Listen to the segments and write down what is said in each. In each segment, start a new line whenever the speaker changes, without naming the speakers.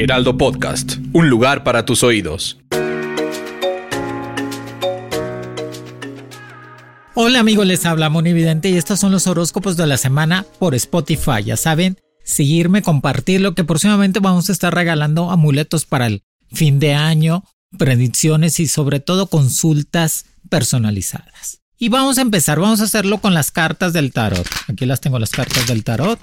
Heraldo Podcast, un lugar para tus oídos.
Hola amigos, les habla Monividente y estos son los horóscopos de la semana por Spotify. Ya saben, seguirme, compartirlo, que próximamente vamos a estar regalando amuletos para el fin de año, predicciones y sobre todo consultas personalizadas. Y vamos a empezar, vamos a hacerlo con las cartas del tarot. Aquí las tengo las cartas del tarot.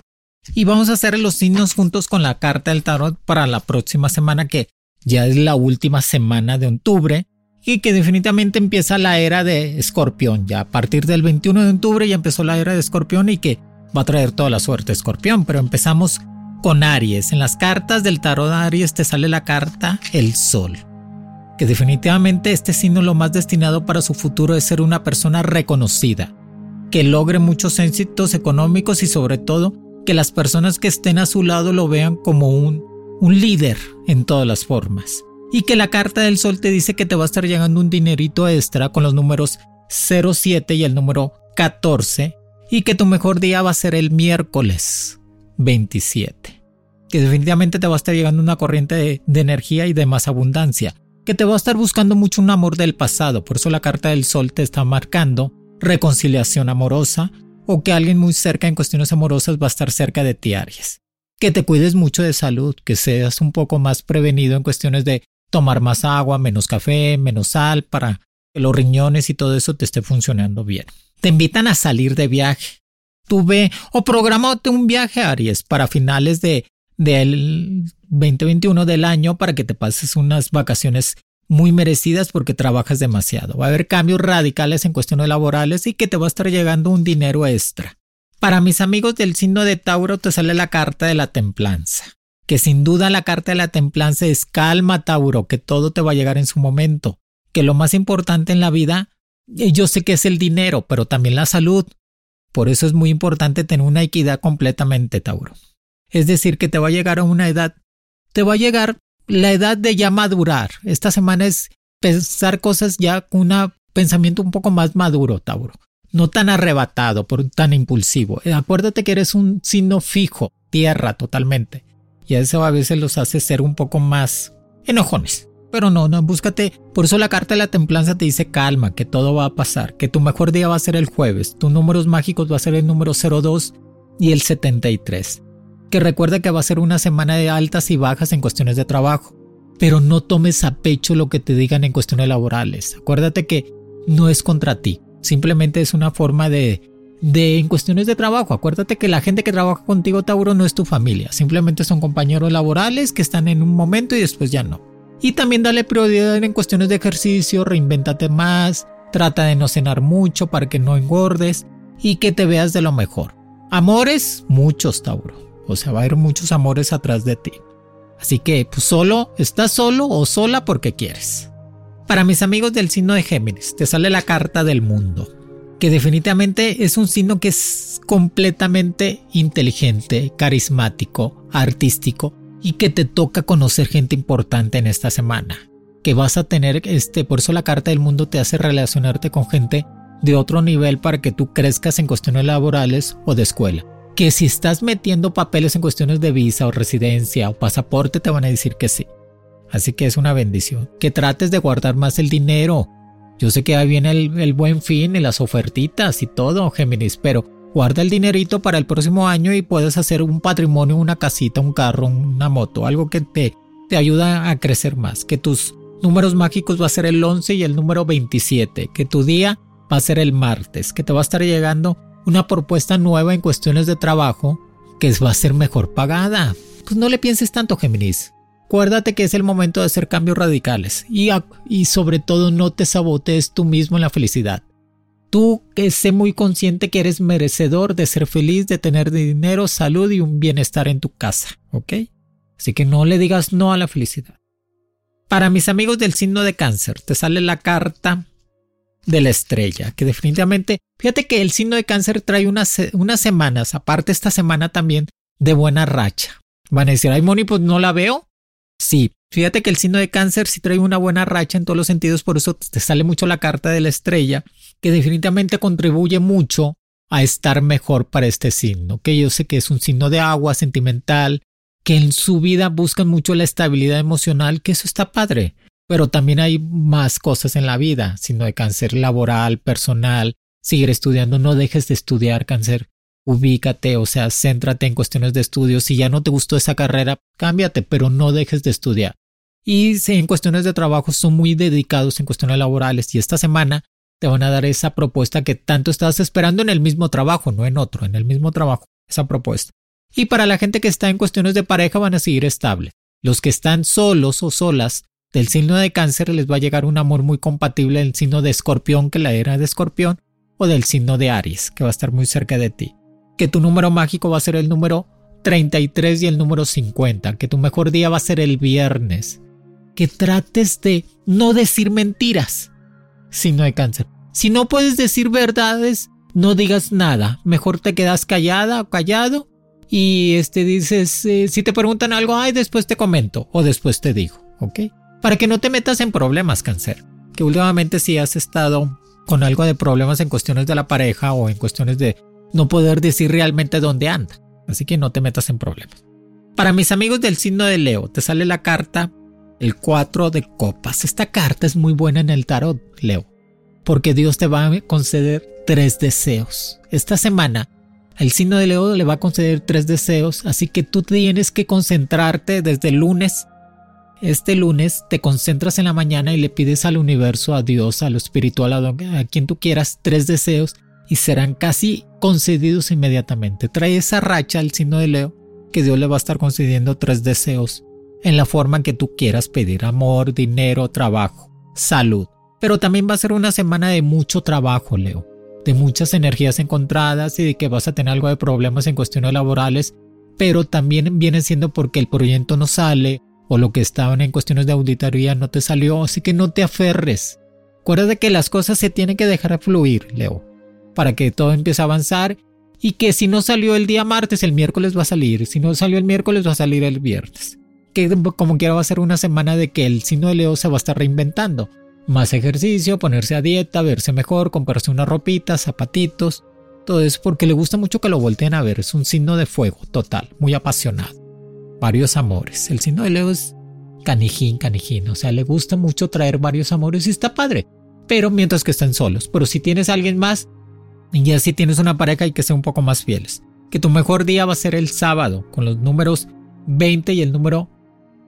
Y vamos a hacer los signos juntos con la carta del tarot para la próxima semana que ya es la última semana de octubre y que definitivamente empieza la era de Escorpión. Ya a partir del 21 de octubre ya empezó la era de Escorpión y que va a traer toda la suerte Escorpión. Pero empezamos con Aries. En las cartas del tarot de Aries te sale la carta El Sol. Que definitivamente este signo lo más destinado para su futuro es ser una persona reconocida, que logre muchos éxitos económicos y sobre todo que las personas que estén a su lado lo vean como un, un líder en todas las formas y que la carta del sol te dice que te va a estar llegando un dinerito extra con los números 07 y el número 14 y que tu mejor día va a ser el miércoles 27. Que definitivamente te va a estar llegando una corriente de, de, energía y de más abundancia. Que te va a estar buscando mucho un amor del pasado. Por eso la carta del sol te está marcando reconciliación amorosa o que alguien muy cerca en cuestiones amorosas va a estar cerca de ti, Aries. Que te cuides mucho de salud, que seas un poco más prevenido en cuestiones de tomar más agua, menos café, menos sal para que los riñones y todo eso te esté funcionando bien. Te invitan a salir de viaje. Tú ve o programate un viaje, Aries, para finales de del 2021 del año para que te pases unas vacaciones muy merecidas porque trabajas demasiado. Va a haber cambios radicales en cuestiones laborales y que te va a estar llegando un dinero extra. Para mis amigos del signo de Tauro te sale la carta de la templanza que sin duda la carta de la templanza es calma, Tauro, que todo te va a llegar en su momento, que lo más importante en la vida, eh, yo sé que es el dinero, pero también la salud. Por eso es muy importante tener una equidad completamente, Tauro. Es decir, que te va a llegar a una edad, te va a llegar la edad de ya madurar. Esta semana es pensar cosas ya con un pensamiento un poco más maduro, Tauro. No tan arrebatado, por tan impulsivo. Eh, acuérdate que eres un signo fijo, tierra totalmente y eso a veces los hace ser un poco más enojones. Pero no, no, búscate. Por eso la carta de la templanza te dice calma, que todo va a pasar, que tu mejor día va a ser el jueves, tus números mágicos va a ser el número 02 y el 73. Que recuerda que va a ser una semana de altas y bajas en cuestiones de trabajo. Pero no tomes a pecho lo que te digan en cuestiones laborales. Acuérdate que no es contra ti, simplemente es una forma de de en cuestiones de trabajo. Acuérdate que la gente que trabaja contigo, Tauro, no es tu familia, simplemente son compañeros laborales que están en un momento y después ya no. Y también dale prioridad en cuestiones de ejercicio, reinvéntate más, trata de no cenar mucho para que no engordes y que te veas de lo mejor. Amores, muchos, Tauro. O sea, va a haber muchos amores atrás de ti. Así que, pues solo, estás solo o sola porque quieres. Para mis amigos del signo de Géminis, te sale la carta del mundo que definitivamente es un signo que es completamente inteligente, carismático, artístico y que te toca conocer gente importante en esta semana. Que vas a tener, este, por eso la carta del mundo te hace relacionarte con gente de otro nivel para que tú crezcas en cuestiones laborales o de escuela. Que si estás metiendo papeles en cuestiones de visa o residencia o pasaporte te van a decir que sí. Así que es una bendición. Que trates de guardar más el dinero, yo sé que ahí viene el, buen fin y las ofertitas y todo, Géminis, pero guarda el dinerito para el próximo año y puedes hacer un patrimonio, una casita, un carro, una moto, algo que te, te ayuda a crecer más. Que tus números mágicos va a ser el 11 y el número 27. Que tu día va a ser el martes. Que te va a estar llegando una propuesta nueva en cuestiones de trabajo que va a ser mejor pagada. Pues no le pienses tanto, Géminis. Acuérdate que es el momento de hacer cambios radicales y, y sobre todo no te sabotees tú mismo en la felicidad. Tú que sé muy consciente que eres merecedor de ser feliz, de tener dinero, salud y un bienestar en tu casa, ¿ok? Así que no le digas no a la felicidad. Para mis amigos del signo de cáncer, te sale la carta de la estrella, que definitivamente, fíjate que el signo de cáncer trae unas, unas semanas, aparte esta semana también, de buena racha. Van a decir, ay Moni, pues no la veo. Sí, fíjate que el signo de cáncer sí trae una buena racha en todos los sentidos, por eso te sale mucho la carta de la estrella, que definitivamente contribuye mucho a estar mejor para este signo, que yo sé que es un signo de agua, sentimental, que en su vida buscan mucho la estabilidad emocional, que eso está padre. Pero también hay más cosas en la vida, sino de cáncer laboral, personal, seguir estudiando, no dejes de estudiar cáncer, ubícate, o sea, céntrate en cuestiones de estudio, si ya no te gustó esa carrera, cámbiate, pero no dejes de estudiar. Y si en cuestiones de trabajo son muy dedicados en cuestiones laborales y esta semana te van a dar esa propuesta que tanto estás esperando en el mismo trabajo, no en otro, en el mismo trabajo, esa propuesta. Y para la gente que está en cuestiones de pareja van a seguir estable. Los que están solos o solas del signo de cáncer les va a llegar un amor muy compatible del signo de escorpión que la era de escorpión o del signo de Aries que va a estar muy cerca de ti. Que tu número mágico va a ser el número 33 y el número 50. Que tu mejor día va a ser el viernes. Que trates de no decir mentiras. Signo de cáncer. Si no puedes decir verdades, no digas nada. Mejor te quedas callada o callado y este dices, eh, si te preguntan algo, ay, después te comento o después te digo, ¿ok? Para que no te metas en problemas, cáncer. Que últimamente si has estado con algo de problemas en cuestiones de la pareja o en cuestiones de no poder decir realmente dónde anda. Así que no te metas en problemas. Para mis amigos del signo de Leo, te sale la carta el 4 de copas. Esta carta es muy buena en el tarot, Leo, porque Dios te va a conceder tres deseos. Esta semana el signo de Leo le va a conceder tres deseos, así que tú tienes que concentrarte desde lunes. Este lunes te concentras en la mañana y le pides al universo, a Dios, a lo espiritual, a, quien tú quieras, tres deseos y serán casi concedidos inmediatamente. Trae esa racha al signo de Leo que Dios le va a estar concediendo tres deseos en la forma que tú quieras pedir amor, dinero, trabajo, salud. Pero también va a ser una semana de mucho trabajo, Leo de muchas energías encontradas y de que vas a tener algo de problemas en cuestiones laborales, pero también viene siendo porque el proyecto no sale o lo que estaban en cuestiones de auditoría no te salió, así que no te aferres. Acuérdate que las cosas se tienen que dejar fluir, Leo, para que todo empiece a avanzar y que si no salió el día martes, el miércoles va a salir, si no salió el miércoles va a salir el viernes. Que como quiera va a ser una semana de que el signo de Leo se va a estar reinventando más ejercicio, ponerse a dieta, verse mejor, comprarse una ropita, zapatitos, todo eso porque le gusta mucho que lo volteen a ver, es un signo de fuego total, muy apasionado. Varios amores. El signo de Leo es canijín, canijín, o sea, le gusta mucho traer varios amores y está padre, pero mientras que estén solos. Pero si tienes alguien más, y así tienes una pareja y que sea un poco más fieles. Que tu mejor día va a ser el sábado, con los números 20 y el número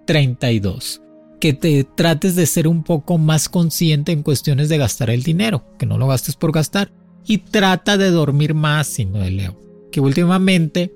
32 que te trates de ser un poco más consciente en cuestiones de gastar el dinero, que no lo gastes por gastar, y trata de dormir más, sino de Leo, que últimamente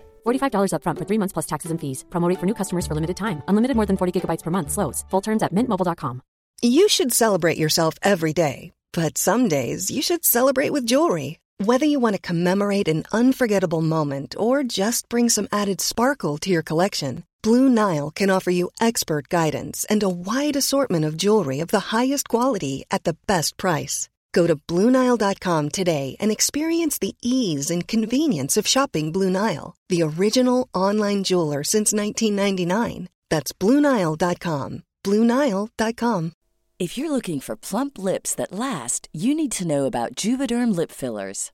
$45 upfront for three months plus taxes and fees. Promote for new customers for limited time. Unlimited more than 40 gigabytes per month. Slows. Full terms at mintmobile.com.
You should celebrate yourself every day. But some days you should celebrate with jewelry. Whether you want to commemorate an unforgettable moment or just bring some added sparkle to your collection, Blue Nile can offer you expert guidance and a wide assortment of jewelry of the highest quality at the best price. Go to BlueNile.com today and experience the ease and convenience of shopping Blue Nile, the original online jeweler since 1999. That's BlueNile.com. BlueNile.com.
If you're looking for plump lips that last, you need to know about Juvederm Lip Fillers.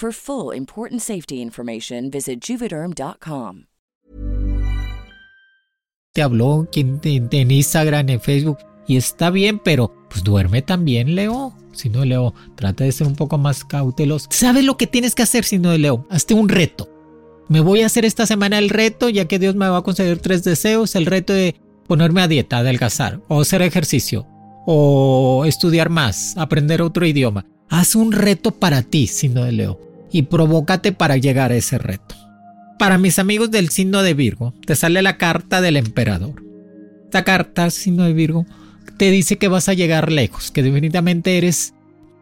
For full important safety information, visit juvederm.com.
Te habló en Instagram, en Facebook, y está bien, pero pues duerme también, Leo. Si no, Leo, trata de ser un poco más cauteloso. ¿Sabes lo que tienes que hacer si no, Leo? Hazte un reto. Me voy a hacer esta semana el reto, ya que Dios me va a conceder tres deseos, el reto de ponerme a dieta, adelgazar, o hacer ejercicio, o estudiar más, aprender otro idioma. Haz un reto para ti, signo de Leo, y provócate para llegar a ese reto. Para mis amigos del signo de Virgo, te sale la carta del emperador. Esta carta, signo de Virgo, te dice que vas a llegar lejos, que definitivamente eres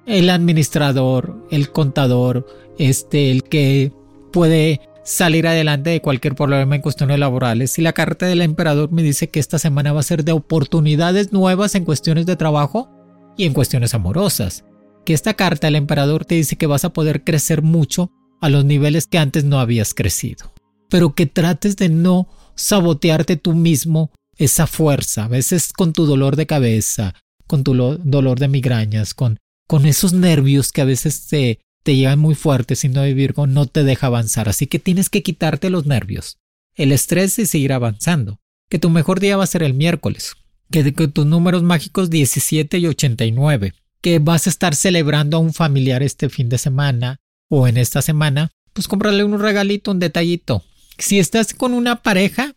el administrador, el contador, este, el que puede salir adelante de cualquier problema en cuestiones laborales. Y la carta del emperador me dice que esta semana va a ser de oportunidades nuevas en cuestiones de trabajo y en cuestiones amorosas. Que esta carta del emperador te dice que vas a poder crecer mucho a los niveles que antes no habías crecido. Pero que trates de no sabotearte tú mismo esa fuerza, a veces con tu dolor de cabeza, con tu lo- dolor de migrañas, con, esos nervios que a veces te, te muy fuertes y no Virgo no te deja avanzar. Así que tienes que quitarte los nervios, el estrés y seguir avanzando. Que tu mejor día va a ser el miércoles. Que, que tus números mágicos 17 y 89. Que vas a estar celebrando a un familiar este fin de semana o en esta semana, pues comprarle un regalito, un detallito. Si estás con una pareja,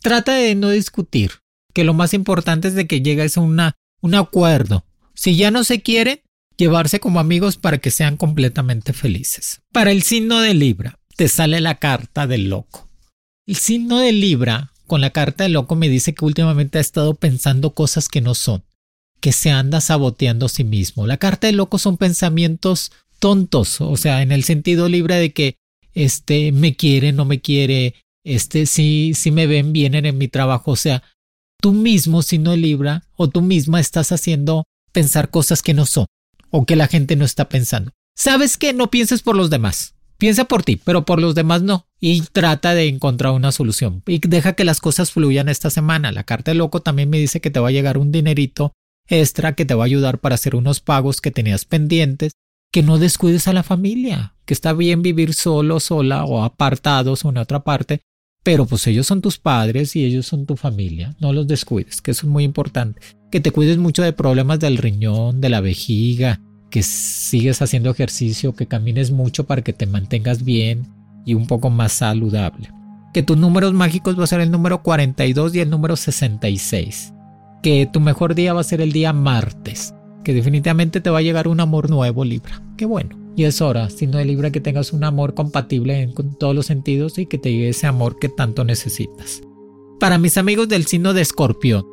trata de no discutir, que lo más importante es de que llegues a una, un acuerdo. Si ya no se quieren, llevarse como amigos para que sean completamente felices. Para el signo de Libra, te sale la carta del loco. El signo de Libra, con la carta del loco, me dice que últimamente ha estado pensando cosas que no son, que se anda saboteando a sí mismo. La carta del loco son pensamientos tontos, o sea, en el sentido libre de que este me quiere, no me quiere, este si si me ven bien en mi trabajo, o sea, tú mismo si no libra o tú misma estás haciendo pensar cosas que no son o que la gente no está pensando. ¿Sabes qué? No pienses por los demás. Piensa por ti, pero por los demás no. Y trata de encontrar una solución. Y deja que las cosas fluyan esta semana. La carta de loco también me dice que te va a llegar un dinerito extra que te va a ayudar para hacer unos pagos que tenías pendientes que no descuides a la familia, que está bien vivir solo, sola o apartados en otra parte, pero pues ellos son tus padres y ellos son tu familia, no los descuides, que eso es muy importante. Que te cuides mucho de problemas del riñón, de la vejiga, que sigues haciendo ejercicio, que camines mucho para que te mantengas bien y un poco más saludable. Que tus números mágicos va a ser el número 42 y el número 66. Que tu mejor día va a ser el día martes que definitivamente te va a llegar un amor nuevo, Libra. Qué bueno. Y es hora, signo de Libra, que tengas un amor compatible con todos los sentidos y que te llegue ese amor que tanto necesitas. Para mis amigos del signo de Escorpión,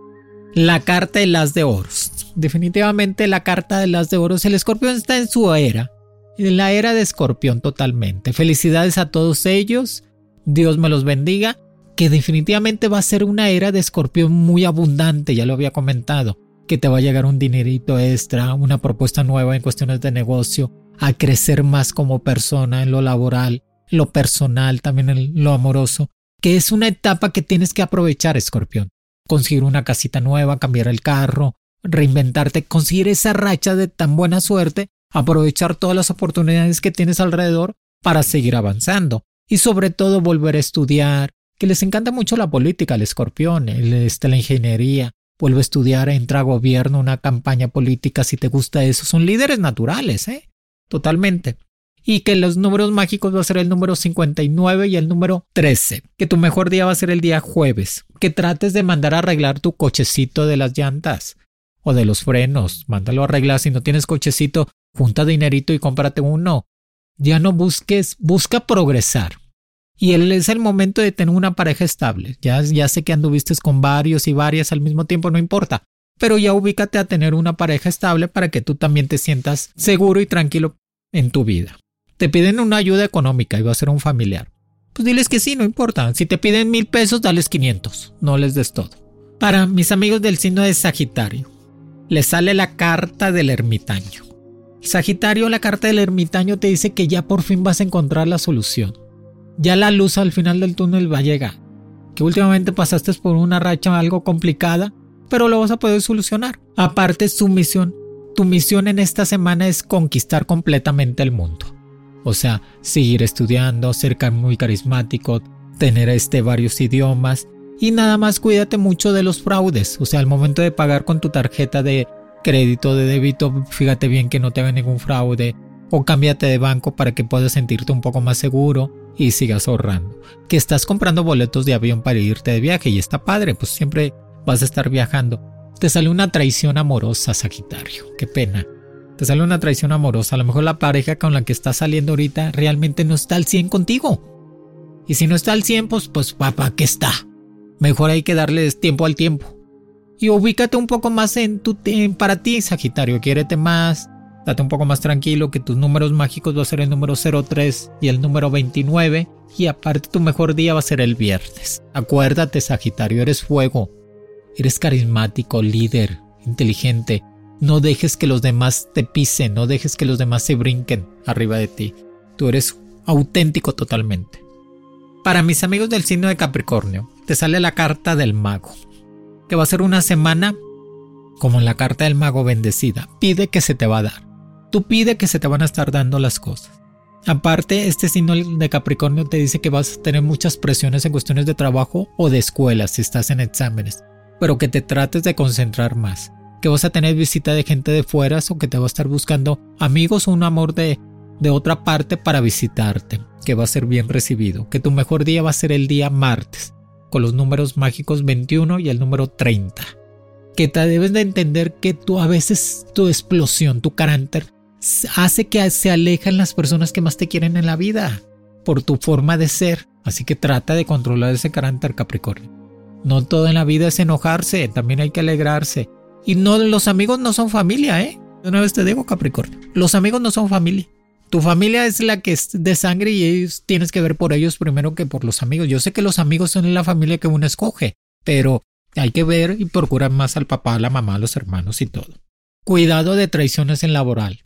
la carta de las de oros. Definitivamente la carta de las de oros. El escorpión está en su era. En la era de escorpión totalmente. Felicidades a todos ellos. Dios me los bendiga. Que definitivamente va a ser una era de escorpión muy abundante, ya lo había comentado que te va a llegar un dinerito extra, una propuesta nueva en cuestiones de negocio, a crecer más como persona en lo laboral, lo personal, también en lo amoroso, que es una etapa que tienes que aprovechar, escorpión. Conseguir una casita nueva, cambiar el carro, reinventarte, conseguir esa racha de tan buena suerte, aprovechar todas las oportunidades que tienes alrededor para seguir avanzando y sobre todo volver a estudiar, que les encanta mucho la política, el escorpión, el, este, la ingeniería, vuelve a estudiar, entra a gobierno, una campaña política, si te gusta eso, son líderes naturales, ¿eh? Totalmente. y que los números mágicos va a ser el número 59 y el número 13, que tu mejor día va a ser el día jueves, que trates de mandar a arreglar tu cochecito de las llantas o de los frenos, mándalo a arreglar, si no tienes cochecito, junta dinerito y cómprate uno. Ya no busques, busca progresar. Y él es el momento de tener una pareja estable. Ya, ya sé que anduviste con varios y varias al mismo tiempo, no importa. Pero ya ubícate a tener una pareja estable para que tú también te sientas seguro y tranquilo en tu vida te piden una ayuda económica y va a ser un familiar. Pues diles que sí, no importa. Si te piden mil pesos, dales 500. No les des todo. Para mis amigos del signo de Sagitario, les sale la carta del ermitaño. Sagitario, la carta del ermitaño te dice que ya por fin vas a encontrar la solución. Ya la luz al final del túnel va a llegar. Que últimamente pasaste por una racha algo complicada, pero lo vas a poder solucionar. Aparte, su misión, tu misión en esta semana es conquistar completamente el mundo. O sea, seguir estudiando, ser muy carismático, tener este varios idiomas y nada más cuídate mucho de los fraudes. O sea, al momento de pagar con tu tarjeta de crédito, de débito, fíjate bien que no te haga ningún fraude o cámbiate de banco para que puedas sentirte un poco más seguro y sigas ahorrando. Que estás comprando boletos de avión para irte de viaje y está padre, pues siempre vas a estar viajando. Te sale una traición amorosa, Sagitario. Qué pena te sale una traición amorosa. A lo mejor la pareja con la que estás saliendo ahorita realmente no está al 100 contigo. Y si no está al 100, pues, pues papá, ¿qué está? Mejor hay que darle tiempo al tiempo. Y ubícate un poco más en tu para ti, Sagitario. Quiérete más. Date un poco más tranquilo que tus números mágicos va a ser el número 03 y el número 29. Y aparte tu mejor día va a ser el viernes. Acuérdate, Sagitario, eres fuego. Eres carismático, líder, inteligente. No dejes que los demás te pisen, no dejes que los demás se brinquen arriba de ti. Tú eres auténtico totalmente. Para mis amigos del signo de Capricornio, te sale la carta del mago, que va a ser una semana como en la carta del mago bendecida. Pide que se te va a dar. Tú pide que se te van a estar dando las cosas. Aparte, este signo de Capricornio te dice que vas a tener muchas presiones en cuestiones de trabajo o de escuela si estás en exámenes, pero que te trates de concentrar más que vas a tener visita de gente de fuera o que te va a estar buscando amigos o un amor de, de otra parte para visitarte, que va a ser bien recibido, que tu mejor día va a ser el día martes, con los números mágicos 21 y el número 30. Que te debes de entender que tú a veces tu explosión, tu carácter, hace que se alejan las personas que más te quieren en la vida, por tu forma de ser. Así que trata de controlar ese carácter Capricornio. No todo en la vida es enojarse, también hay que alegrarse. Y no, los amigos no son familia, ¿eh? Una vez te digo, Capricornio. Los amigos no son familia. Tu familia es la que es de sangre y tienes que ver por ellos primero que por los amigos. Yo sé que los amigos son la familia que uno escoge, pero hay que ver y procurar más al papá, la mamá, a los hermanos y todo. Cuidado de traiciones en laboral.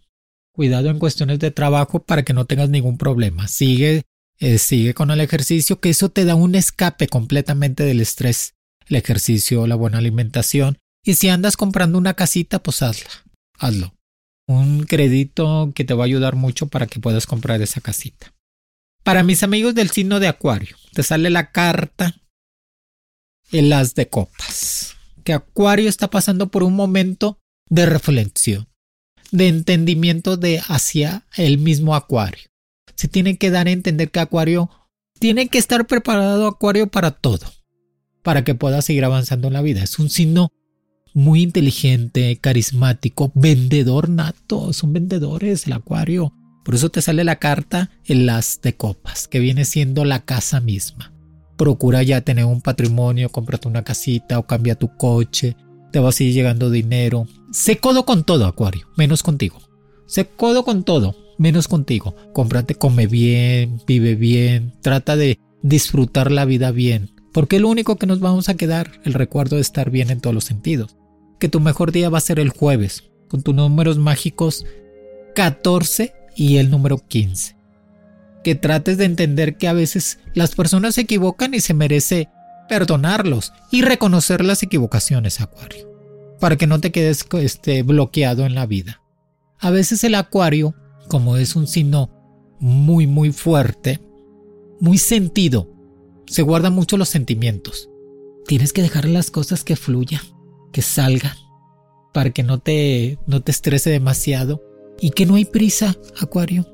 Cuidado en cuestiones de trabajo para que no tengas ningún problema. Sigue, eh, sigue con el ejercicio, que eso te da un escape completamente del estrés. El ejercicio, la buena alimentación y si andas comprando una casita, pues hazla, hazlo. Un crédito que te va a ayudar mucho para que puedas comprar esa casita. Para mis amigos del signo de Acuario, te sale la carta el as de copas. Que Acuario está pasando por un momento de reflexión, de entendimiento de hacia el mismo Acuario. Se tiene que dar a entender que Acuario tiene que estar preparado Acuario para todo, para que pueda seguir avanzando en la vida. Es un signo muy inteligente, carismático, vendedor nato, son vendedores el acuario. Por eso te sale la carta el as de copas, que viene siendo la casa misma. Procura ya tener un patrimonio, cómprate una casita o cambia tu coche, te va a seguir llegando dinero. Sé codo con todo, acuario, menos contigo. Sé codo con todo, menos contigo. Cómprate, come bien, vive bien, trata de disfrutar la vida bien, porque lo único que nos vamos a quedar, el recuerdo de estar bien en todos los sentidos que tu mejor día va a ser el jueves, con tus números mágicos 14 y el número 15. Que trates de entender que a veces las personas se equivocan y se merece perdonarlos y reconocer las equivocaciones, Acuario, para que no te quedes este, bloqueado en la vida. A veces el Acuario, como es un signo muy, muy fuerte, muy sentido, se guarda mucho los sentimientos. Tienes que dejar las cosas que fluyan que salga para que no te, no te estrese demasiado y que no hay prisa, Acuario.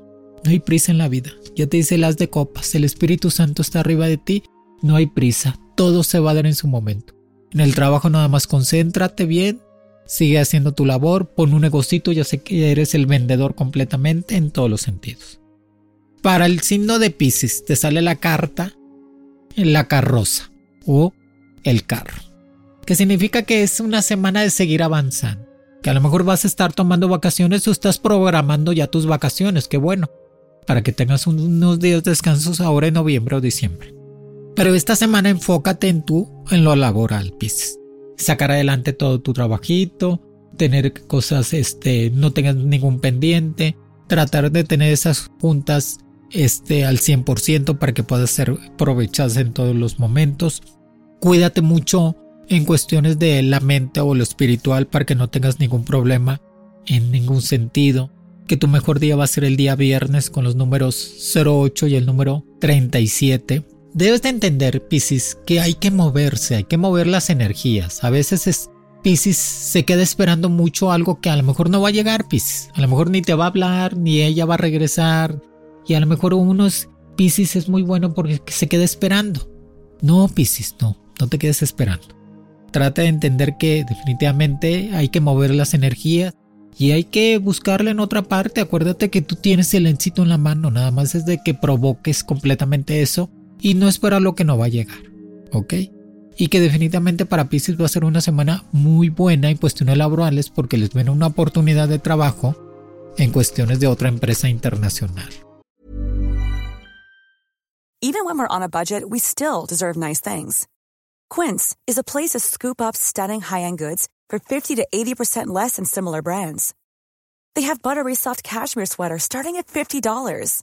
No hay prisa en la vida. Ya te dice las de copas. El Espíritu Santo está arriba de ti. No hay prisa. Todo se va a dar en su momento. En el trabajo nada más concéntrate bien. Sigue haciendo tu labor. Pon un negocito. Ya sé que eres el vendedor completamente en todos los sentidos. Para el signo de Pisces te sale la carta la carroza o el carro. Que significa que es una semana de seguir avanzando. Que a lo mejor vas a estar tomando vacaciones o estás programando ya tus vacaciones. Qué bueno para que tengas unos días de descansos ahora en noviembre o diciembre. Pero esta semana enfócate en tú, en lo laboral, Pisces. Sacar adelante todo tu trabajito, tener cosas, este, no tengas ningún pendiente, tratar de tener esas juntas este, al 100% para que puedas ser aprovechadas en todos los momentos. Cuídate mucho en cuestiones de la mente o lo espiritual para que no tengas ningún problema en ningún sentido que tu mejor día va a ser el día viernes con los números 08 y el número 37. Debes de entender, Piscis, que hay que moverse, hay que mover las energías. A veces es, Piscis se queda esperando mucho algo que a lo mejor no va a llegar, Piscis. A lo mejor ni te va a hablar, ni ella va a regresar. Y a lo mejor uno es, Piscis es muy bueno porque se queda esperando. No, Piscis, no, no te quedes esperando. Trata de entender que definitivamente hay que mover las energías y hay que buscarla en otra parte. Acuérdate que tú tienes el éxito en la mano, nada más es de que provoques completamente eso y no esperar lo que no va a llegar. ¿Ok? Y que definitivamente para Pisces va a ser una semana muy buena en cuestiones laborales porque les viene una oportunidad de trabajo en cuestiones de otra empresa internacional.
Even when we're on a budget, we still deserve nice things. Quince is a place to scoop up stunning high-end goods for 50 to 80% less than similar brands. They have buttery soft cashmere sweaters starting at $50,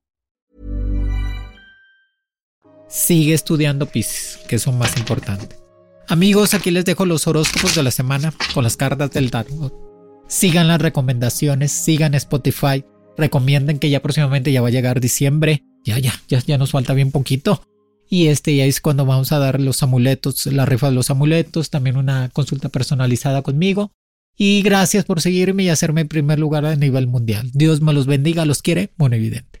Sigue estudiando Pisces, que es lo más importante. Amigos, aquí les dejo los horóscopos de la semana con las cartas del tarot. Sigan las recomendaciones, sigan Spotify, recomienden que ya próximamente ya va a llegar diciembre. Ya, ya, ya, ya nos falta bien poquito. Y este ya es cuando vamos a dar los amuletos, la rifa de los amuletos, también una consulta personalizada conmigo. Y gracias por seguirme y hacerme primer lugar a nivel mundial. Dios me los bendiga, los quiere, Monividente.